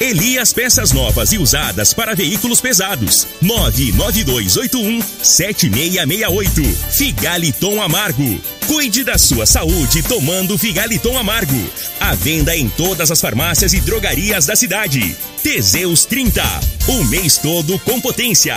Elias Peças Novas e Usadas para Veículos Pesados. 99281 7668. Figaliton Amargo. Cuide da sua saúde tomando Figaliton Amargo. A venda em todas as farmácias e drogarias da cidade. Teseus 30. O mês todo com potência.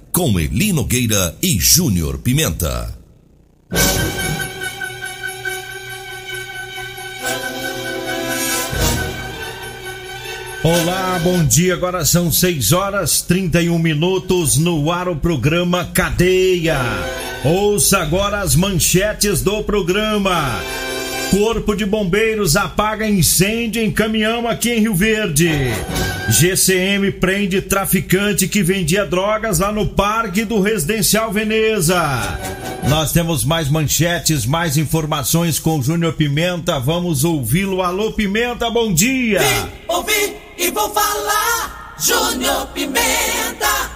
Com Eli Nogueira e Júnior Pimenta. Olá, bom dia. Agora são 6 horas 31 minutos no ar o programa Cadeia. Ouça agora as manchetes do programa. Corpo de Bombeiros apaga incêndio em caminhão aqui em Rio Verde. GCM prende traficante que vendia drogas lá no Parque do Residencial Veneza. Nós temos mais manchetes, mais informações com o Júnior Pimenta. Vamos ouvi-lo. Alô, Pimenta, bom dia. Vim, ouvi e vou falar. Júnior Pimenta.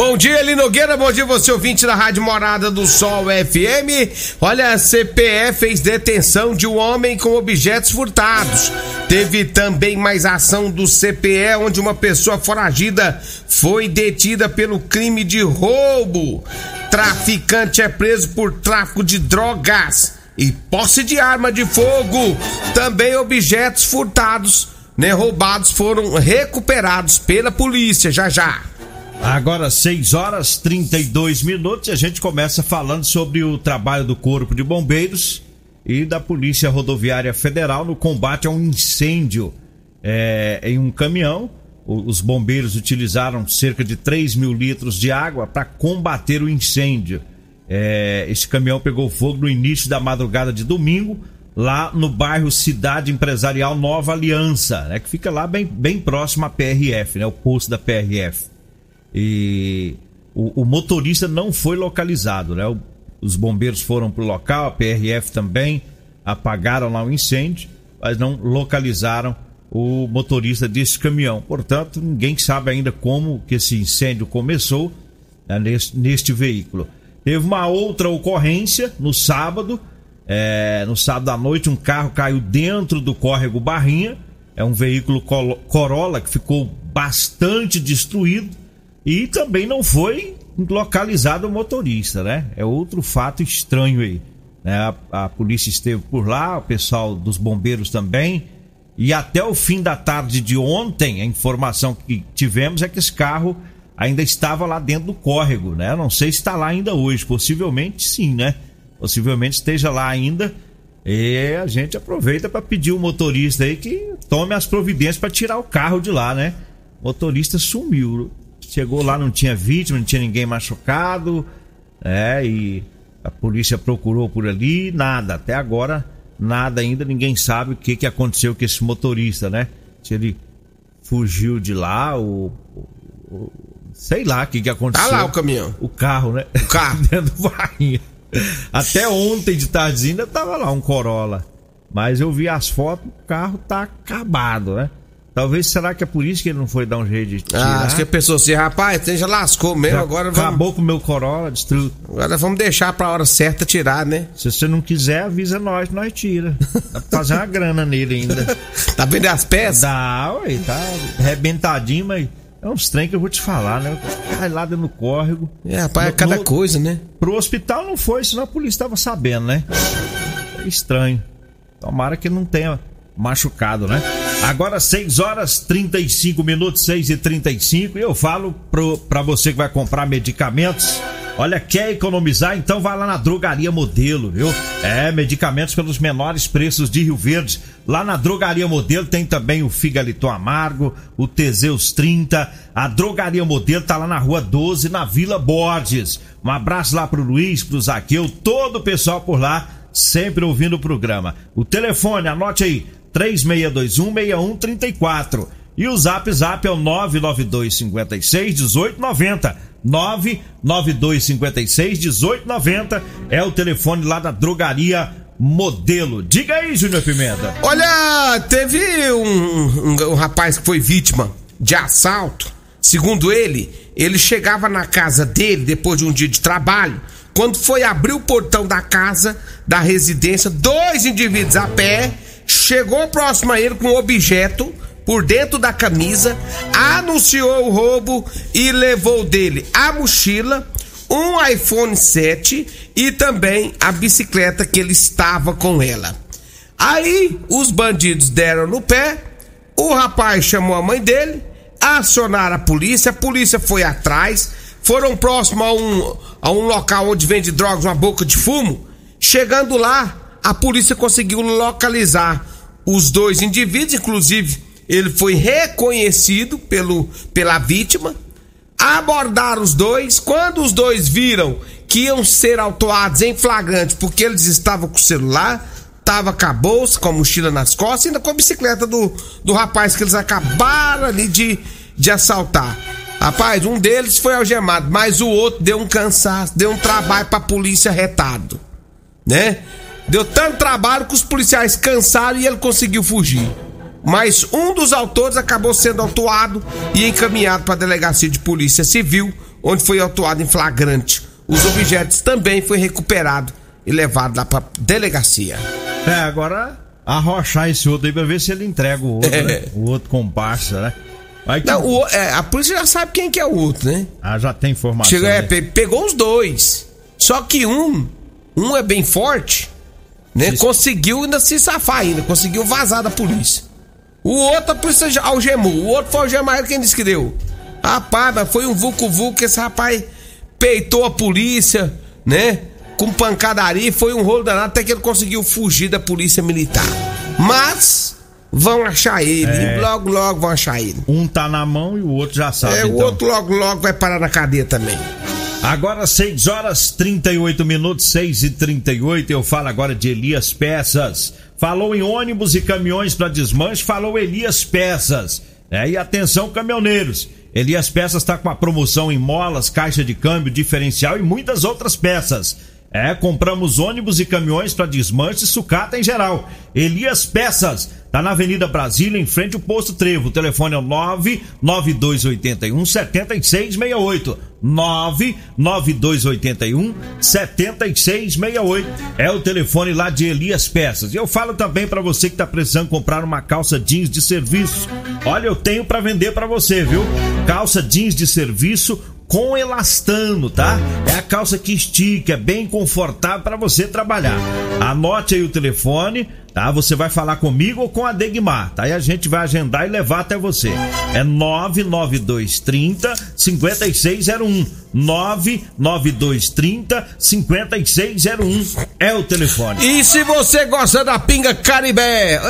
Bom dia, Eli Nogueira. Bom dia, você ouvinte da Rádio Morada do Sol FM. Olha, a CPE fez detenção de um homem com objetos furtados. Teve também mais ação do CPE, onde uma pessoa foragida foi detida pelo crime de roubo. Traficante é preso por tráfico de drogas e posse de arma de fogo. Também objetos furtados, né, roubados, foram recuperados pela polícia. Já já. Agora 6 horas 32 minutos e a gente começa falando sobre o trabalho do Corpo de Bombeiros e da Polícia Rodoviária Federal no combate a um incêndio é, em um caminhão. Os bombeiros utilizaram cerca de 3 mil litros de água para combater o incêndio. É, esse caminhão pegou fogo no início da madrugada de domingo, lá no bairro Cidade Empresarial Nova Aliança, né, que fica lá bem, bem próximo à PRF, né, o posto da PRF e o, o motorista não foi localizado, né? O, os bombeiros foram para o local, a PRF também apagaram lá o incêndio, mas não localizaram o motorista desse caminhão. Portanto, ninguém sabe ainda como que esse incêndio começou né, neste, neste, veículo. Teve uma outra ocorrência no sábado. É, no sábado à noite, um carro caiu dentro do córrego Barrinha. É um veículo Corolla que ficou bastante destruído. E também não foi localizado o motorista, né? É outro fato estranho aí. Né? A, a, polícia esteve por lá, o pessoal dos bombeiros também. E até o fim da tarde de ontem, a informação que tivemos é que esse carro ainda estava lá dentro do córrego, né? Não sei se está lá ainda hoje, possivelmente sim, né? Possivelmente esteja lá ainda. E a gente aproveita para pedir o motorista aí que tome as providências para tirar o carro de lá, né? O motorista sumiu. Chegou lá, não tinha vítima, não tinha ninguém machucado, é, e a polícia procurou por ali, nada. Até agora, nada ainda, ninguém sabe o que, que aconteceu com esse motorista, né? Se ele fugiu de lá, ou. ou sei lá o que, que aconteceu. Tá lá o caminhão. O carro, né? O carro. Dentro do. Até ontem de tarde ainda tava lá um Corolla. Mas eu vi as fotos, o carro tá acabado, né? Talvez será que é por isso que ele não foi dar um jeito de tirar? Ah, acho que a pessoa assim, rapaz, você já lascou mesmo, Já agora Acabou vamos. com o meu Corolla, destruiu. Agora vamos deixar pra hora certa tirar, né? Se você não quiser, avisa nós, nós tira. Dá pra fazer uma grana nele ainda. Tá vendo as peças? Dá, ué, tá arrebentadinho, mas é uns trem que eu vou te falar, né? Cai lá dentro do córrego. É, rapaz, é No- cada no- coisa, né? Pro hospital não foi, senão a polícia tava sabendo, né? É estranho. Tomara que não tenha machucado, né? Agora 6 horas 35 minutos, 6 e 35 e eu falo pro, pra você que vai comprar medicamentos. Olha, quer economizar? Então vai lá na Drogaria Modelo, viu? É, medicamentos pelos menores preços de Rio Verde. Lá na Drogaria Modelo tem também o Figalito Amargo, o Teseus 30. A Drogaria Modelo tá lá na Rua 12, na Vila Borges. Um abraço lá pro Luiz, pro Zaqueu, todo o pessoal por lá, sempre ouvindo o programa. O telefone, anote aí, 36216134. E o Zap Zap é o 992 56 1890. 992 56 1890 é o telefone lá da drogaria Modelo. Diga aí, Júnior Pimenta. Olha, teve um, um, um rapaz que foi vítima de assalto. Segundo ele, ele chegava na casa dele depois de um dia de trabalho. Quando foi abrir o portão da casa, da residência, dois indivíduos a pé chegou próximo a ele com um objeto por dentro da camisa, anunciou o roubo e levou dele a mochila, um iPhone 7 e também a bicicleta que ele estava com ela. Aí os bandidos deram no pé, o rapaz chamou a mãe dele, acionaram a polícia, a polícia foi atrás, foram próximo a um, a um local onde vende drogas, uma boca de fumo. Chegando lá, a polícia conseguiu localizar os dois indivíduos, inclusive ele foi reconhecido pelo, pela vítima. Abordaram os dois. Quando os dois viram que iam ser autuados em flagrante porque eles estavam com o celular, tava com a bolsa, com a mochila nas costas, ainda com a bicicleta do, do rapaz que eles acabaram ali de, de assaltar. Rapaz, um deles foi algemado, mas o outro deu um cansaço, deu um trabalho pra polícia retado, né? Deu tanto trabalho que os policiais cansaram e ele conseguiu fugir mas um dos autores acabou sendo autuado e encaminhado para a delegacia de polícia civil, onde foi autuado em flagrante. Os objetos também foi recuperado e levado lá para delegacia. É, agora arrochar esse outro aí pra ver se ele entrega o outro, É. né? O outro comparsa, né? Aí que- Não, o- é, a polícia já sabe quem que é o outro, né? Ah, já tem informação. Chegou, é, né? pe- pegou os dois. Só que um, um é bem forte, né? Conseguiu ainda se safar ainda, conseguiu vazar da polícia. O outro a polícia já algemou, o outro foi algemar ele, quem disse que deu? Rapaz, foi um vucu-vucu que esse rapaz peitou a polícia, né? Com pancadaria, foi um rolo danado até que ele conseguiu fugir da polícia militar. Mas vão achar ele, É. logo logo vão achar ele. Um tá na mão e o outro já sabe. É, o então. outro logo logo vai parar na cadeia também. Agora 6 horas 38 minutos, 6 e 38 eu falo agora de Elias Peças. Falou em ônibus e caminhões para desmanche, falou Elias Peças. É, e atenção caminhoneiros, Elias Peças está com a promoção em molas, caixa de câmbio, diferencial e muitas outras peças. É, compramos ônibus e caminhões para desmanche e sucata em geral. Elias Peças, tá na Avenida Brasília, em frente ao Posto Trevo. O telefone é o 99281 7668. 99281 7668 é o telefone lá de Elias Peças. E eu falo também para você que tá precisando comprar uma calça jeans de serviço. Olha, eu tenho para vender para você, viu? Calça jeans de serviço com elastano, tá? É a calça que estica, é bem confortável para você trabalhar. Anote aí o telefone, tá? Você vai falar comigo ou com a Degmar, tá? E a gente vai agendar e levar até você. É 99230 5601. 99230 5601 é o telefone. E se você gosta da pinga Caribé,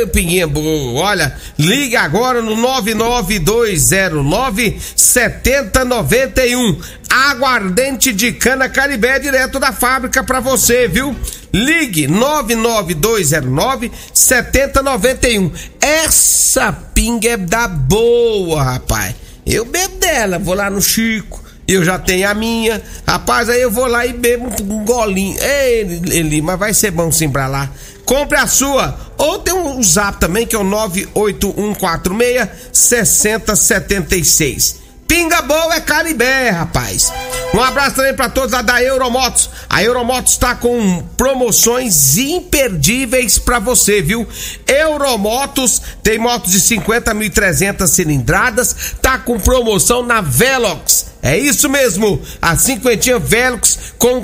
ei, pinguinha boa, olha, liga agora no 99209 7091. Aguardente de cana Caribé direto da fábrica pra você, viu? Ligue 99209 7091. Essa pinga é da boa, rapaz. Eu bebo dela, vou lá no Chico. Eu já tenho a minha. Rapaz, aí eu vou lá e bebo um golinho. Ei, Eli, mas vai ser bom sim pra lá. Compre a sua. Ou tem um zap também, que é o 98146 6076. Pinga boa é Caribé, rapaz. Um abraço também pra todos lá da Euromotos. A Euromotos está com promoções imperdíveis pra você, viu? Euromotos tem motos de 50.300 cilindradas, tá com promoção na Velox. É isso mesmo, a cinquentinha Velux com,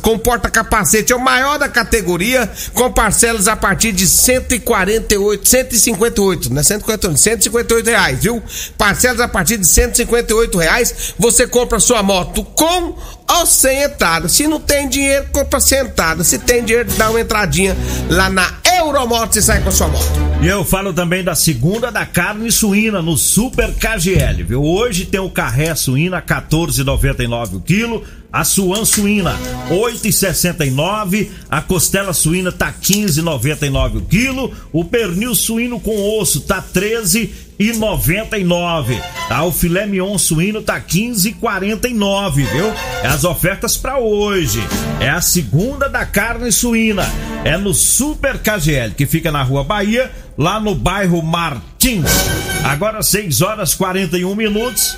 com porta-capacete é o maior da categoria, com parcelas a partir de 148, 158, né? 158, 158 reais, viu? Parcelas a partir de 158 reais, você compra sua moto com ou sem entrada. Se não tem dinheiro, compra sem entrada. Se tem dinheiro, dá uma entradinha lá na Euromoto e sai com a sua moto. E eu falo também da segunda da carne suína no Super KGL, viu? Hoje tem o carré suína 14,99 o quilo, a suan suína 8,69, a costela suína tá 15,99 o quilo, o pernil suíno com osso tá 13 e 99. Tá? O filé mignon suíno tá 15,49, viu? É as ofertas para hoje. É a segunda da carne suína. É no Super KGL, que fica na Rua Bahia, lá no bairro Martins. Agora 6 horas 41 minutos.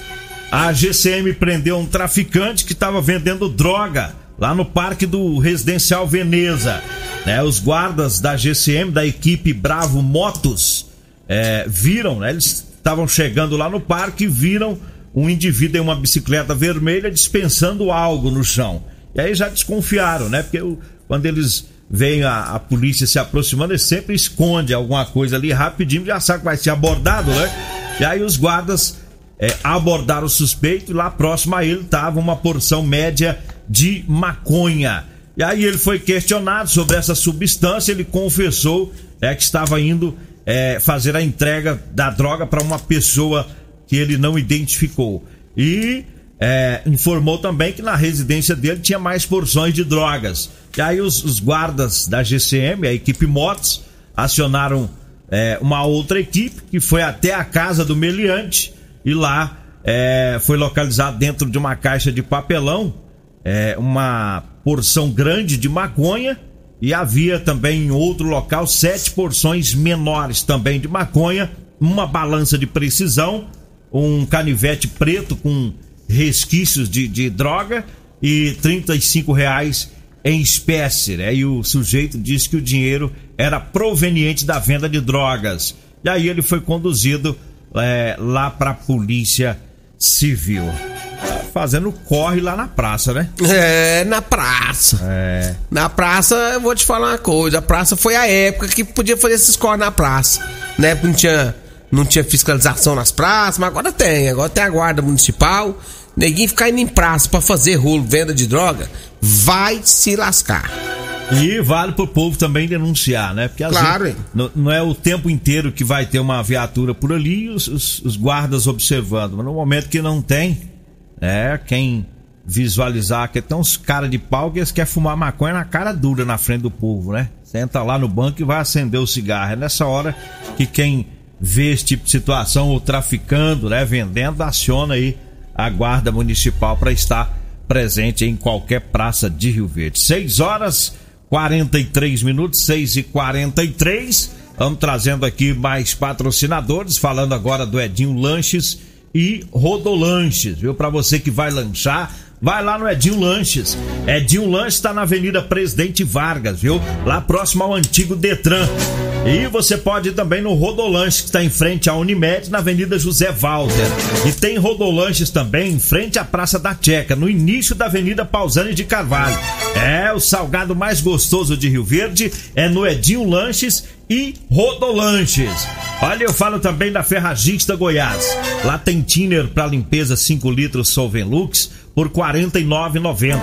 A GCM prendeu um traficante que estava vendendo droga lá no Parque do Residencial Veneza. Né? Os guardas da GCM, da equipe Bravo Motos, é, viram, né? Eles estavam chegando lá no parque e viram um indivíduo em uma bicicleta vermelha dispensando algo no chão. E aí já desconfiaram, né? Porque o, quando eles veem a, a, polícia se aproximando, eles sempre esconde alguma coisa ali rapidinho, já sabe que vai ser abordado, né? E aí os guardas é, abordaram o suspeito e lá próximo a ele estava uma porção média de maconha. E aí ele foi questionado sobre essa substância, ele confessou é, que estava indo é, fazer a entrega da droga para uma pessoa que ele não identificou. E é, informou também que na residência dele tinha mais porções de drogas. E aí os, os guardas da GCM, a equipe Motos, acionaram é, uma outra equipe que foi até a casa do meliante e lá é, foi localizado dentro de uma caixa de papelão é, uma porção grande de maconha e havia também em outro local sete porções menores também de maconha, uma balança de precisão, um canivete preto com resquícios de, de droga e 35 reais em espécie, né? E o sujeito disse que o dinheiro era proveniente da venda de drogas. E aí ele foi conduzido é, lá para a polícia civil fazendo corre lá na praça, né? É, na praça. É. Na praça, eu vou te falar uma coisa. A praça foi a época que podia fazer esses corre na praça. Na época não tinha, não tinha fiscalização nas praças, mas agora tem. Agora tem a guarda municipal. Neguinho ficar indo em praça pra fazer rolo, venda de droga, vai se lascar. E vale pro povo também denunciar, né? Porque claro, vezes, não, não, é o tempo inteiro que vai ter uma viatura por ali e os, os, os guardas observando. Mas no momento que não tem, é, quem visualizar que tem uns cara de pau que eles querem fumar maconha na cara dura na frente do povo, né? Senta lá no banco e vai acender o cigarro. É nessa hora que quem vê esse tipo de situação, ou traficando, né, vendendo, aciona aí a guarda municipal para estar presente em qualquer praça de Rio Verde. 6 horas 43 minutos, 6 e 43 Vamos trazendo aqui mais patrocinadores, falando agora do Edinho Lanches e Rodolanches, viu? Para você que vai lanchar, vai lá no Edinho Lanches. Edinho Lanches está na Avenida Presidente Vargas, viu? Lá próximo ao antigo Detran. E você pode ir também no Rodolanches, que está em frente à Unimed, na Avenida José Walter. E tem Rodolanches também em frente à Praça da Checa, no início da Avenida Pausani de Carvalho. É, o salgado mais gostoso de Rio Verde é no Edinho Lanches e Rodolanches. Olha, eu falo também da Ferragista Goiás. Lá tem thinner para limpeza 5 litros Solvenlux por R$ 49,90.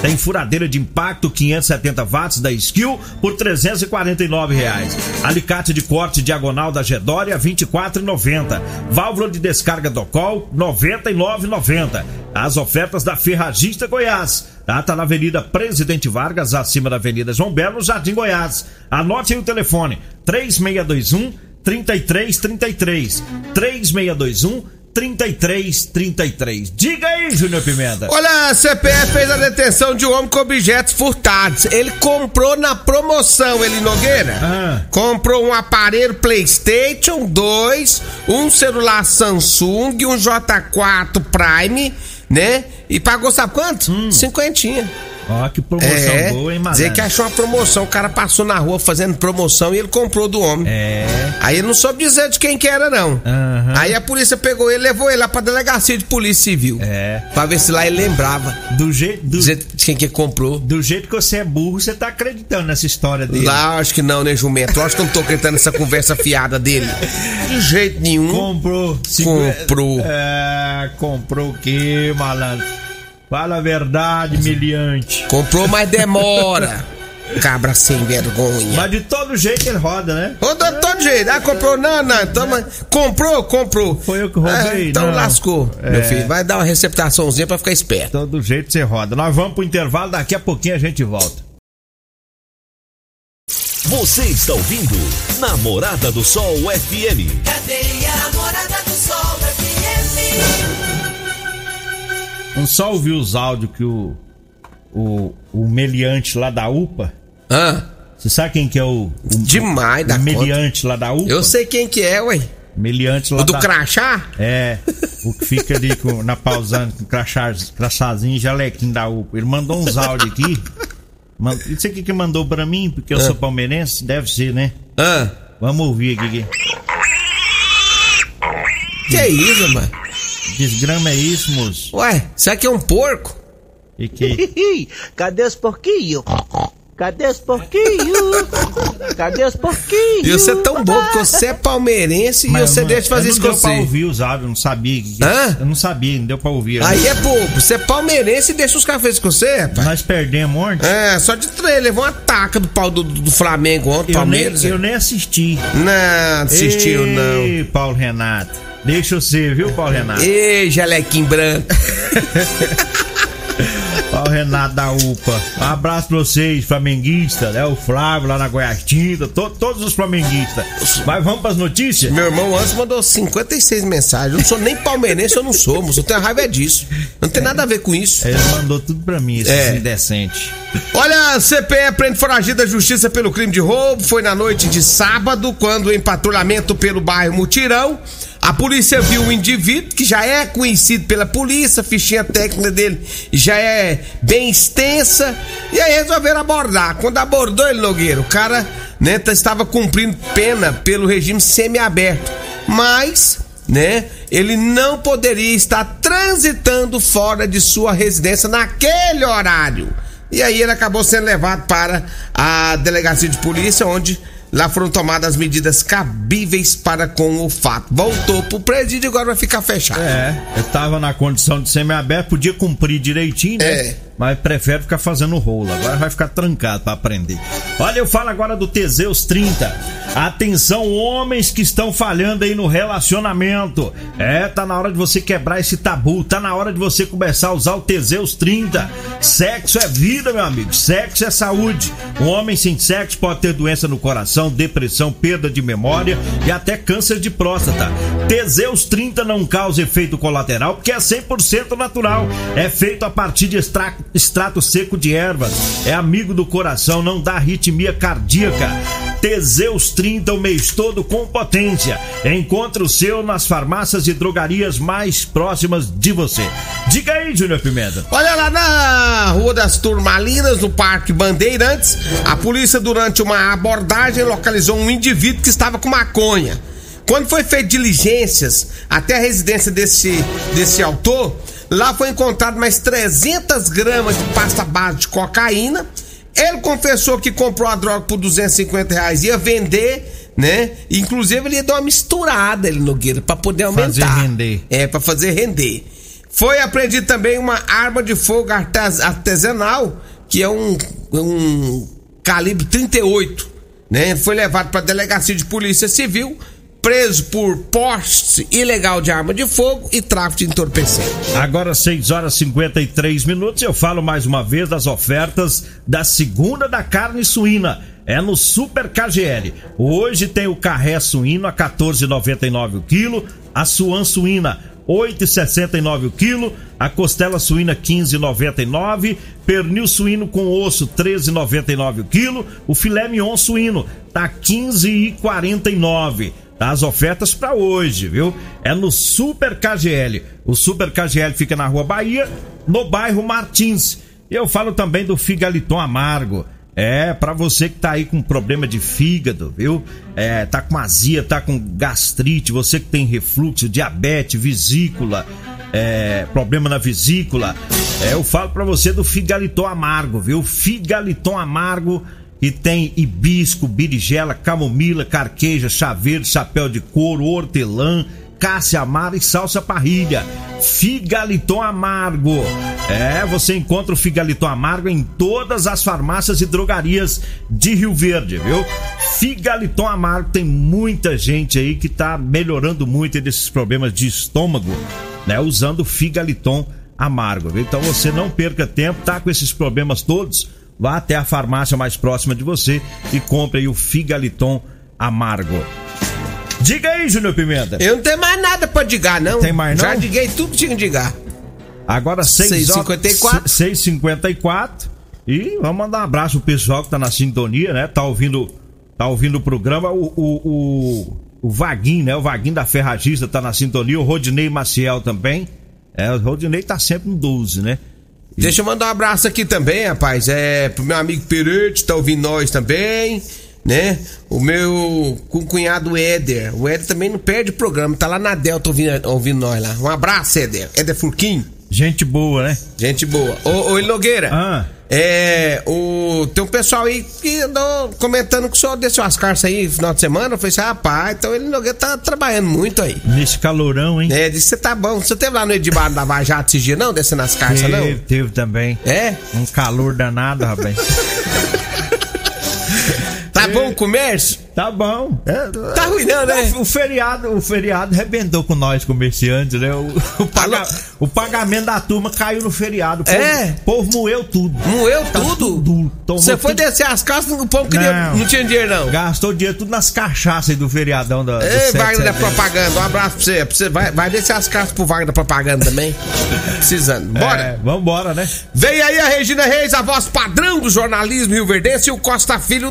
Tem furadeira de impacto 570 watts da Skill por 349 reais. Alicate de corte diagonal da Gedória R$ 24,90. Válvula de descarga do Col R$ 99,90. As ofertas da Ferragista Goiás. Tá, tá na Avenida Presidente Vargas, acima da Avenida João Belo, Jardim Goiás. Anote aí o telefone: 3621 3333 3621 3333. Diga aí, Júnior Pimenta. Olha, a CPF fez a detenção de um homem com objetos furtados. Ele comprou na promoção, ele Nogueira. Ah. Comprou um aparelho PlayStation 2, um celular Samsung, um J4 Prime, né? E pagou sabe quanto? Hum. Cinquentinha. Ó, que promoção É, boa, hein, malandro? dizer que achou uma promoção, o cara passou na rua fazendo promoção e ele comprou do homem. É. Aí ele não soube dizer de quem que era, não. Aham. Aí a polícia pegou ele e levou ele lá pra delegacia de polícia civil. É. Pra ver se lá ele lembrava Do jeito, do, de quem que comprou. do jeito que você é burro, você tá acreditando nessa história dele. Lá, acho que não, né, jumento? Acho que eu não tô acreditando nessa conversa fiada dele. De jeito nenhum. Comprou. Comprou. É, comprou o quê, malandro? Fala a verdade, miliante. Comprou, mas demora. Cabra sem vergonha. Mas de todo jeito ele roda, né? Rodou de todo jeito. Ah, comprou? Não, não. Toma. Comprou, comprou. Foi eu que roubei, É, então não. lascou, meu É. filho. Vai dar uma receptaçãozinha pra ficar esperto. Todo jeito você roda. Nós vamos pro intervalo, daqui a pouquinho a gente volta. Você está ouvindo Namorada do Sol FM. Cadeia Namorada do Sol FM. Não só ouvir os áudios que o, o, o meliante lá da UPA. Hã? Você sabe quem que é o, o, Demais da o conta. meliante lá da UPA? Eu sei quem que é, ué. Meliante lá O do da... crachá? É, o que fica ali com, na pausando com crachá, crachazinho e jalequinho da UPA. Ele mandou uns áudios aqui. Man- Isso aqui que mandou pra mim, porque eu Ah. sou palmeirense, deve ser, né? Hã? Vamos ouvir aqui. Que é isso, mano? Desgrama é isso, moço? Ué, isso aqui é um porco? E que... Cadê os porquinhos? Cadê os porquinhos? Cadê os porquinhos? E você é tão bobo que você é palmeirense e Mas, você mano, deixa de fazer eu isso não com deu pra você. ouvir os áudios, eu não sabia. que- Hã? Eu não sabia, não deu pra ouvir. Aí é bobo. Você é palmeirense e deixa os caras fazer isso com você, rapaz. Nós perdemos ontem. É, só de três. Levou uma taca do pau do, do Flamengo ontem, Eu nem, Palmeiras. eu nem assisti. Não, assistiu não. Ei, Paulo Renato. Deixa eu ser, viu, Paulo Renato? Ei, jalequim branco. Paulo Renato da UPA. Um abraço pra vocês, flamenguistas, né? O Flávio lá na Goiás Tinta, to- todos os flamenguistas. Mas vamos pras notícias? Meu irmão antes mandou 56 mensagens. Eu não sou nem palmeirense, eu não sou, moço. Eu tenho raiva é disso. Não tem nada a ver com isso. Ele mandou tudo pra mim, esses É. indecentes. Olha, CPE prende foragido da justiça pelo crime de roubo. Foi na noite de sábado, quando em patrulhamento pelo bairro Mutirão, a polícia viu um indivíduo que já é conhecido pela polícia, a fichinha técnica dele já é bem extensa, e aí resolveram abordar. Quando abordou ele, Nogueira, o cara né, tá- estava cumprindo pena pelo regime semiaberto, mas né? Ele não poderia estar transitando fora de sua residência naquele horário. E aí ele acabou sendo levado para a delegacia de polícia, onde lá foram tomadas as medidas cabíveis para com o fato. Voltou pro presídio e agora vai ficar fechado. É, eu tava na condição de semi-aberto, podia cumprir direitinho, né? É. Mas prefere ficar fazendo rolo. Agora vai ficar trancado pra aprender. Olha, eu falo agora do Teseus 30. Atenção, homens que estão falhando aí no relacionamento. É, tá na hora de você quebrar esse tabu. Tá na hora de você começar a usar o Teseus 30. Sexo é vida, meu amigo. Sexo é saúde. Um homem sem sexo pode ter doença no coração, depressão, perda de memória e até câncer de próstata. Teseus 30 não causa efeito colateral porque é 100% natural. É feito a partir de extra- extrato seco de ervas. É amigo do coração, não dá arritmia cardíaca. Teseus 30 o mês todo com potência. Encontre o seu nas farmácias e drogarias mais próximas de você. Diga aí, Júnior Pimenta. Olha lá na Rua das Turmalinas, no Parque Bandeirantes, a polícia, durante uma abordagem, localizou um indivíduo que estava com maconha. Quando foi feito diligências até a residência desse, desse autor, lá foi encontrado mais 300 gramas de pasta base de cocaína. Ele confessou que comprou a droga por 250 reais, ia vender, né? Inclusive ele ia dar uma misturada, ele Nogueira, pra poder Fazer aumentar. render. É, pra fazer render. Foi apreendido também uma arma de fogo artes- artesanal, que é um, um calibre 38, né? Foi levado para delegacia de polícia civil, preso por posse ilegal de arma de fogo e tráfico de entorpecente. Agora 6 horas e 53 minutos. Eu falo mais uma vez das ofertas da segunda da carne suína. É no Super KGL. Hoje tem o carré suíno a 14,99 o quilo, a suan suína 8,69 o quilo, a costela suína 15,99, pernil suíno com osso 13,99 o quilo, o filé mignon suíno tá 15,49. Tá as ofertas para hoje, viu? É no Super KGL. O Super KGL fica na Rua Bahia, no bairro Martins. Eu falo também do Figaliton Amargo. É, para você que tá aí com problema de fígado, viu? É, tá com azia, tá com gastrite, você que tem refluxo, diabetes, vesícula, é, problema na vesícula. É, eu falo para você do Figaliton Amargo, viu? Figaliton Amargo e tem hibisco, berinjela, camomila, carqueja, chaveiro, chapéu de couro, hortelã, cássia amara e salsa parrilha. Figaliton amargo. É, você encontra o Figaliton amargo em todas as farmácias e drogarias de Rio Verde, viu? Figaliton amargo tem muita gente aí que tá melhorando muito desses problemas de estômago, né? Usando Figaliton amargo, viu? Então você não perca tempo, tá com esses problemas todos? Vá até a farmácia mais próxima de você e compre aí o Figaliton amargo. Diga aí, Júnior Pimenta. Eu não tenho mais nada pra digar, não. Tem mais não? Já liguei tudo que tinha que digar. Agora 6h54. 6h54. E vamos mandar um abraço pro pessoal que tá na sintonia, né? Tá ouvindo, tá ouvindo o programa. O, o, o, o Vaguinho, né? O Vaguinho da Ferragista tá na sintonia. O Rodinei Maciel também. É, o Rodinei tá sempre no 12, né? Deixa eu mandar um abraço aqui também, rapaz. É pro meu amigo Peretti, tá ouvindo nós também né? O meu cunhado Éder. O Éder também não perde o programa, tá lá na Delta ouvindo, ouvindo nós lá. Um abraço, Éder. Éder Furquim. Gente boa, né? Gente boa. Ô, ô Nogueira. Ah. É, o, tem um pessoal aí que andou comentando que o senhor desceu as cartas aí no final de semana. Eu falei assim, rapaz, então ele Nogueira tá trabalhando muito aí. Nesse calorão, hein? É, disse você tá bom. Você teve lá no Edibar da Vajata esse dia, não? Descendo as cartas, teve, não? Teve também. É? Um calor danado, rapaz. Tá bom o comércio? Tá bom. É, tá ruim não, né? O feriado, o feriado arrebentou com nós comerciantes, né? O, o, paga, o pagamento da turma caiu no feriado. O povo, é? O povo moeu tudo. Moeu tá tudo? Você foi tudo. descer as casas, o povo queria, não, não tinha dinheiro não. Gastou dinheiro tudo nas cachaças do feriadão da. Ei, Wagner da Propaganda, um abraço pra você. Pra você vai, vai descer as casas pro Wagner da Propaganda também. Precisando. Bora? É, vambora, né? Vem aí a Regina Reis, a voz padrão do jornalismo Rio Verdense e o Costa Filho,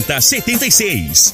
76.